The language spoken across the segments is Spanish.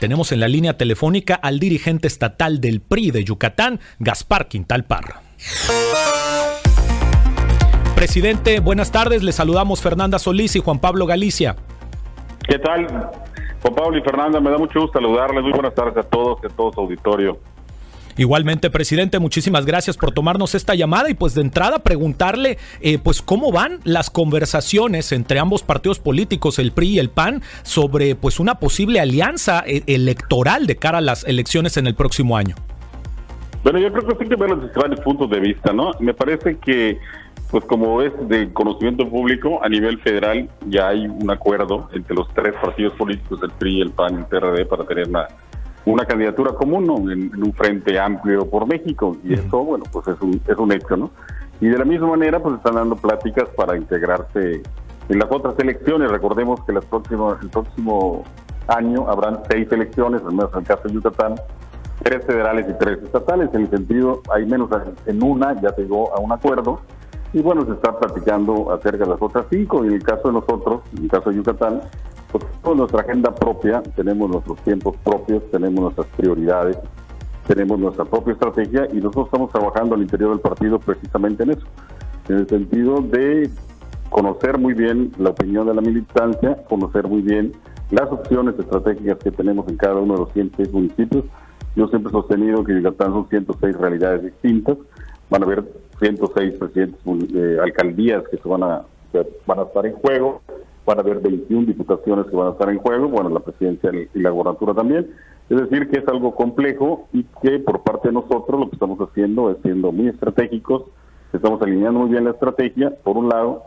Tenemos en la línea telefónica al dirigente estatal del PRI de Yucatán, Gaspar Quintal Parra. Presidente, buenas tardes. Le saludamos Fernanda Solís y Juan Pablo Galicia. ¿Qué tal? Juan Pablo y Fernanda, me da mucho gusto saludarles. Muy buenas tardes a todos y a todo su auditorio. Igualmente, presidente, muchísimas gracias por tomarnos esta llamada y pues de entrada preguntarle eh, pues cómo van las conversaciones entre ambos partidos políticos, el PRI y el PAN, sobre pues una posible alianza eh, electoral de cara a las elecciones en el próximo año. Bueno, yo creo que hay que ver los diferentes puntos de vista, ¿no? Me parece que pues como es de conocimiento público, a nivel federal ya hay un acuerdo entre los tres partidos políticos, el PRI, el PAN y el PRD, para tener una una candidatura común en, un frente amplio por México. Y eso bueno pues es un, es un hecho no y de la misma manera pues están dando pláticas para integrarse en las otras elecciones. Recordemos que las próximas el próximo año habrán seis elecciones al menos en el caso de Yucatán tres federales y tres estatales. En el sentido hay menos en una ya llegó a un acuerdo. Y bueno se está platicando acerca de las otras cinco. Y en el caso de nosotros en el caso de Yucatán pues tenemos nuestra agenda propia, tenemos nuestros tiempos propios, tenemos nuestras prioridades, tenemos nuestra propia estrategia y nosotros estamos trabajando al interior del partido precisamente en eso, en el sentido de conocer muy bien la opinión de la militancia, conocer muy bien las opciones estratégicas que tenemos en cada uno de los 106 municipios. Yo siempre he sostenido que Yucatán son 106 realidades distintas, van a haber 106 presidentes, eh, alcaldías que se van a, van a estar en juego, van a haber 21 diputaciones que van a estar en juego, bueno, la presidencia y la gobernatura también. Es decir, que es algo complejo y que por parte de nosotros lo que estamos haciendo es siendo muy estratégicos, estamos alineando muy bien la estrategia, por un lado,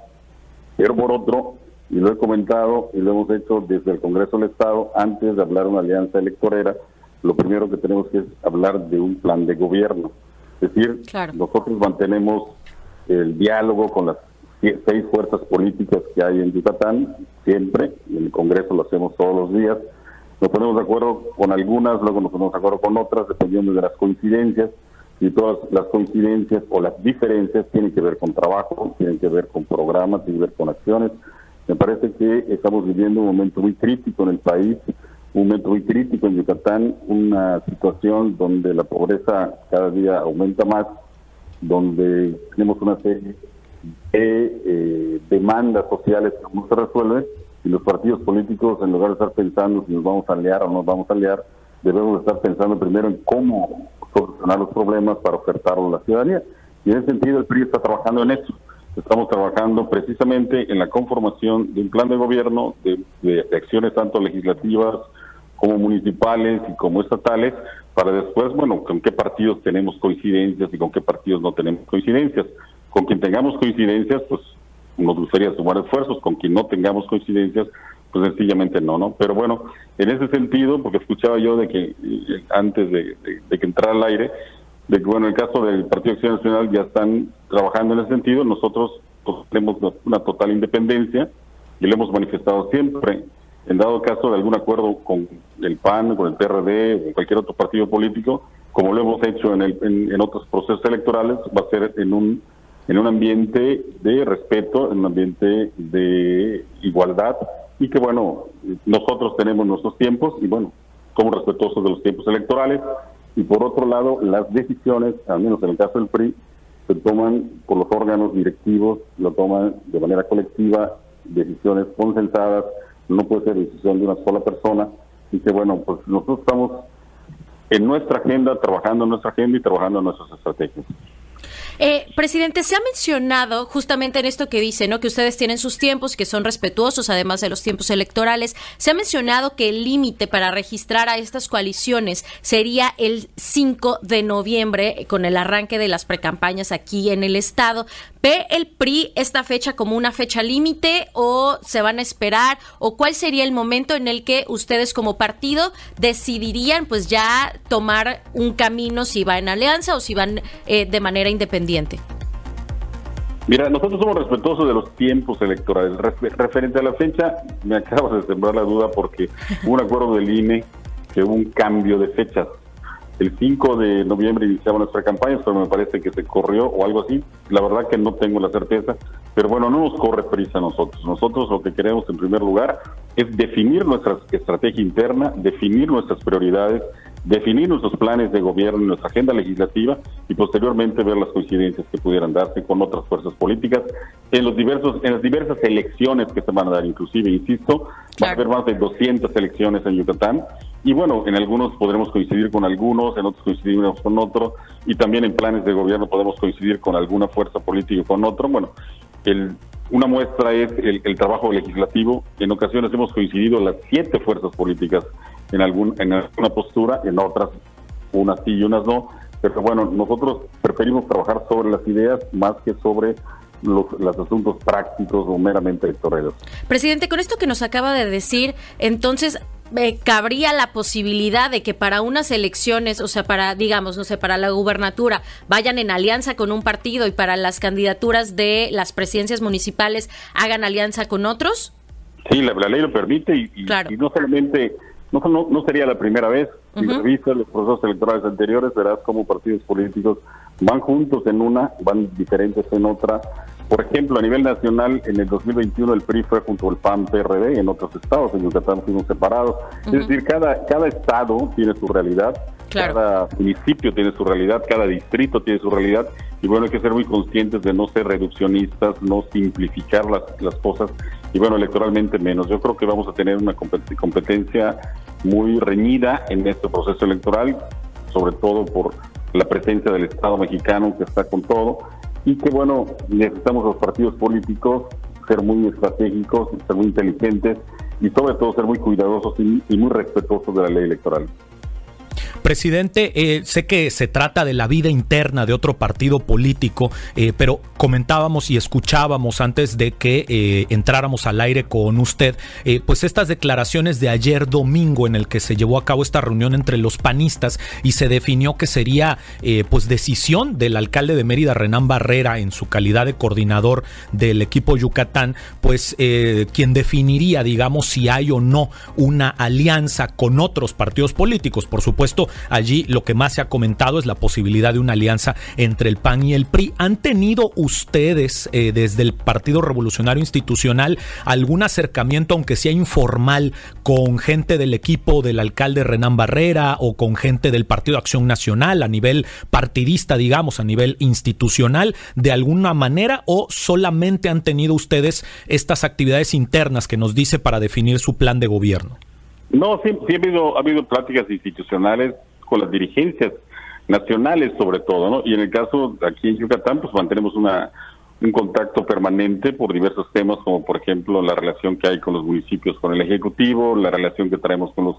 pero por otro, y lo he comentado y lo hemos hecho desde el Congreso del Estado, antes de hablar de una alianza electorera, lo primero que tenemos que es hablar de un plan de gobierno. Es decir, nosotros mantenemos el diálogo con las seis fuerzas políticas que hay en Yucatán, siempre, y en el Congreso lo hacemos todos los días. Nos ponemos de acuerdo con algunas, luego nos ponemos de acuerdo con otras, dependiendo de las coincidencias, y todas las coincidencias o las diferencias tienen que ver con trabajo, tienen que ver con programas, tienen que ver con acciones. Me parece que estamos viviendo un momento muy crítico en el país, un momento muy crítico en Yucatán, una situación donde la pobreza cada día aumenta más, donde tenemos una serie de eh, demandas sociales que no se resuelven y los partidos políticos, en lugar de estar pensando si nos vamos a aliar o no nos vamos a aliar, debemos estar pensando primero en cómo solucionar los problemas para ofertarlo a la ciudadanía. Y en ese sentido el PRI está trabajando en eso. Estamos trabajando precisamente en la conformación de un plan de gobierno de, de acciones tanto legislativas como municipales y como estatales, para después, bueno, con qué partidos tenemos coincidencias y con qué partidos no tenemos coincidencias. Con quien tengamos coincidencias, pues nos gustaría sumar esfuerzos, con quien no tengamos coincidencias, pues sencillamente no, ¿no? Pero bueno, en ese sentido, porque escuchaba yo de que eh, antes de, que entrara al aire, de que bueno, en el caso del Partido Acción Nacional ya están trabajando en ese sentido, nosotros pues, tenemos una total independencia y lo hemos manifestado siempre. En dado caso de algún acuerdo con el PAN, con el PRD o cualquier otro partido político, como lo hemos hecho en, el, en otros procesos electorales, va a ser en un en un ambiente de respeto, en un ambiente de igualdad y que bueno, nosotros tenemos nuestros tiempos y bueno, somos respetuosos de los tiempos electorales y por otro lado las decisiones, al menos en el caso del PRI, se toman por los órganos directivos, lo toman de manera colectiva, decisiones concentradas, no puede ser decisión de una sola persona y que bueno, pues nosotros estamos en nuestra agenda, trabajando en nuestra agenda y trabajando en nuestras estrategias. Eh, presidente, se ha mencionado justamente en esto que dice, ¿no? Que ustedes tienen sus tiempos, que son respetuosos, además de los tiempos electorales. Se ha mencionado que el límite para registrar a estas coaliciones sería el 5 de noviembre, eh, con el arranque de las precampañas aquí en el estado. ¿Ve el PRI esta fecha como una fecha límite o se van a esperar? ¿O cuál sería el momento en el que ustedes como partido decidirían pues ya tomar un camino si va en alianza o si van eh, de manera independiente? Mira, nosotros somos respetuosos de los tiempos electorales. referente a la fecha, me acabas de sembrar la duda porque hubo un acuerdo del INE que hubo un cambio de fechas. el 5 de noviembre iniciaba nuestra campaña, pero me parece que se corrió o algo así. La verdad que no tengo la certeza, pero bueno, no nos corre prisa a nosotros. Nosotros lo que queremos en primer lugar es definir nuestra estrategia interna, definir nuestras prioridades, definir nuestros planes de gobierno y nuestra agenda legislativa y posteriormente ver las coincidencias que pudieran darse con otras fuerzas políticas en los diversos en las diversas elecciones que se van a dar. Inclusive insisto va a haber más de 200 elecciones en Yucatán. Y bueno en algunos podremos coincidir con algunos en otros coincidiremos con otros y también en planes de gobierno podemos coincidir con alguna fuerza política o con otro. Bueno el una muestra es el, el trabajo legislativo. En ocasiones hemos coincidido las siete fuerzas políticas en, algún, en alguna postura, en otras unas sí y unas no, pero bueno, nosotros preferimos trabajar sobre las ideas más que sobre los, los, asuntos prácticos o meramente electorales. Presidente, con esto que nos acaba de decir, entonces eh, cabría la posibilidad de que para unas elecciones, o sea, para, digamos, no sé, para la gubernatura, vayan en alianza con un partido y para las candidaturas de las presidencias municipales hagan alianza con otros? Sí, la, ley lo permite y, y no solamente no, no, sería la primera vez. Si revisas los procesos electorales anteriores, verás cómo partidos políticos van juntos en una, van diferentes en otra. Por ejemplo, a nivel nacional, en el 2021 el PRI fue junto al PAN-PRD, en otros estados, en Yucatán fuimos separados. Es decir, cada, cada estado tiene su realidad, cada municipio tiene su realidad, cada distrito tiene su realidad, y bueno, hay que ser muy conscientes de no ser reduccionistas, no simplificar las, las cosas, y bueno, electoralmente menos. Yo creo que vamos a tener una competencia muy reñida en este proceso electoral, sobre todo por la presencia del Estado mexicano que está con todo y que bueno, necesitamos los partidos políticos ser muy estratégicos, ser muy inteligentes y sobre todo ser muy cuidadosos y, y muy respetuosos de la ley electoral. Presidente, eh, sé que se trata de la vida interna de otro partido político, eh, pero comentábamos y escuchábamos antes de que eh, entráramos al aire con usted, pues estas declaraciones de ayer domingo en el que se llevó a cabo esta reunión entre los panistas y se definió que sería pues decisión del alcalde de Mérida, Renán Barrera, en su calidad de coordinador del equipo Yucatán, pues quien definiría, digamos, si hay o no una alianza con otros partidos políticos. Por supuesto, Allí lo que más se ha comentado es la posibilidad de una alianza entre el PAN y el PRI. ¿Han tenido ustedes eh, desde el Partido Revolucionario Institucional algún acercamiento, aunque sea informal, con gente del equipo del alcalde Renán Barrera o con gente del Partido Acción Nacional a nivel partidista, digamos, a nivel institucional, de alguna manera o solamente han tenido ustedes estas actividades internas que nos dice para definir su plan de gobierno? No, sí, ha, habido, ha habido pláticas institucionales con las dirigencias nacionales sobre todo, ¿no? Y en el caso aquí en Yucatán, pues mantenemos una un contacto permanente por diversos temas, como por ejemplo la relación que hay con los municipios, con el Ejecutivo, la relación que traemos con los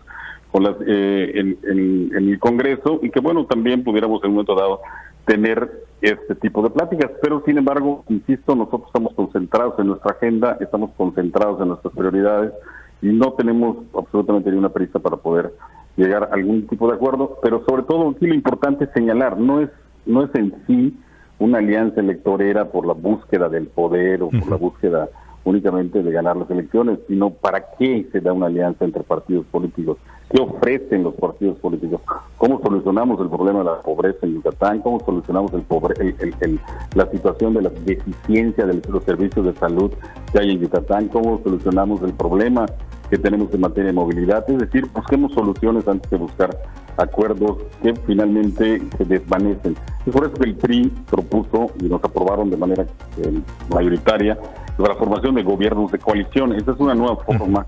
con las eh, en, en, el Congreso y que bueno también pudiéramos en un momento dado tener este tipo de pláticas, pero sin embargo, insisto, nosotros estamos concentrados en nuestra agenda, estamos concentrados en nuestras prioridades, y no tenemos absolutamente ninguna prisa para poder llegar a algún tipo de acuerdo, pero sobre todo aquí lo importante es señalar, no es, no es en sí una alianza electorera por la búsqueda del poder o por la búsqueda únicamente de ganar las elecciones, sino para qué se da una alianza entre partidos políticos, qué ofrecen los partidos políticos, cómo solucionamos el problema de la pobreza en Yucatán, cómo solucionamos el, pobre, el, la situación de la deficiencia de los servicios de salud que hay en Yucatán, cómo solucionamos el problema que tenemos en materia de movilidad, es decir, busquemos soluciones antes de buscar acuerdos que finalmente se desvanecen. Es por eso que el PRI propuso y nos aprobaron de manera eh, mayoritaria la formación de gobiernos de coalición. Esta es una nueva forma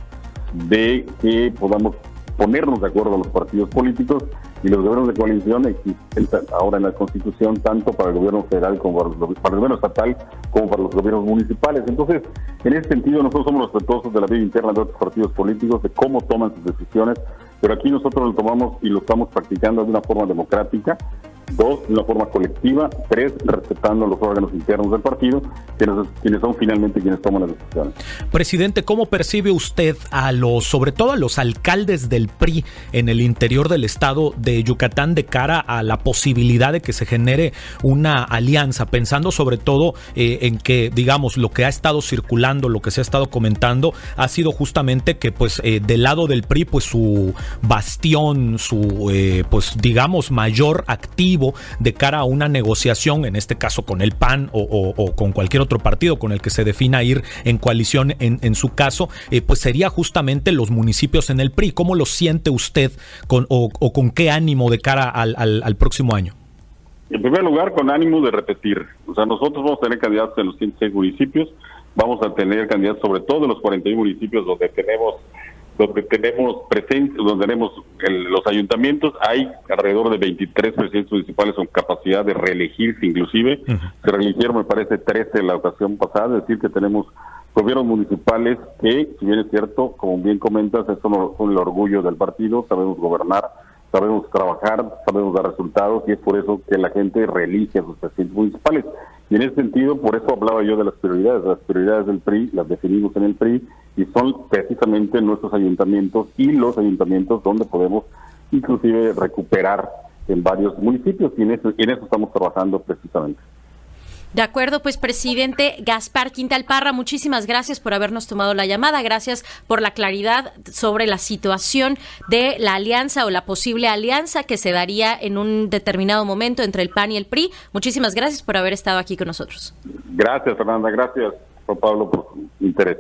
de que podamos ponernos de acuerdo a los partidos políticos y los gobiernos de coalición existen ahora en la Constitución tanto para el gobierno federal como para, el gobierno estatal como para los gobiernos municipales. Entonces, en ese sentido, nosotros somos respetuosos de la vida interna de otros partidos políticos, de cómo toman sus decisiones, pero aquí nosotros lo tomamos y lo estamos practicando de una forma democrática dos, de una forma colectiva, tres, respetando los órganos internos del partido, quienes, quienes son finalmente quienes toman las decisiones. Presidente, ¿cómo percibe usted a los, sobre todo a los alcaldes del PRI en el interior del estado de Yucatán de cara a la posibilidad de que se genere una alianza, pensando sobre todo eh, en que, digamos, lo que ha estado circulando, lo que se ha estado comentando, ha sido justamente que, pues, eh, del lado del PRI, pues su bastión, su, eh, pues, digamos, mayor activo de cara a una negociación, en este caso con el PAN o, con cualquier otro partido con el que se defina ir en coalición en, su caso, pues sería justamente los municipios en el PRI. ¿Cómo lo siente usted con, o, con qué ánimo de cara al, al próximo año? En primer lugar, con ánimo de repetir. O sea, nosotros vamos a tener candidatos en los 106 municipios, vamos a tener candidatos sobre todo en los 41 municipios donde tenemos donde tenemos presentes, donde tenemos los ayuntamientos, hay alrededor de 23 presidentes municipales con capacidad de reelegirse inclusive. Se reeligieron, me parece, 13 en la ocasión pasada, es decir, que tenemos gobiernos municipales que, si bien es cierto, como bien comentas, son, son el orgullo del partido, sabemos gobernar sabemos trabajar, sabemos dar resultados y es por eso que la gente reelige a sus presidentes municipales. Y en ese sentido, por eso hablaba yo de las prioridades. Las prioridades del PRI las definimos en el PRI y son precisamente nuestros ayuntamientos y los ayuntamientos donde podemos inclusive recuperar en varios municipios y en eso, en eso estamos trabajando precisamente. De acuerdo, pues presidente Gaspar Quintal Parra, muchísimas gracias por habernos tomado la llamada, gracias por la claridad sobre la situación de la alianza o la posible alianza que se daría en un determinado momento entre el PAN y el PRI. Muchísimas gracias por haber estado aquí con nosotros. Gracias, Fernanda, gracias, Juan Pablo, por su interés.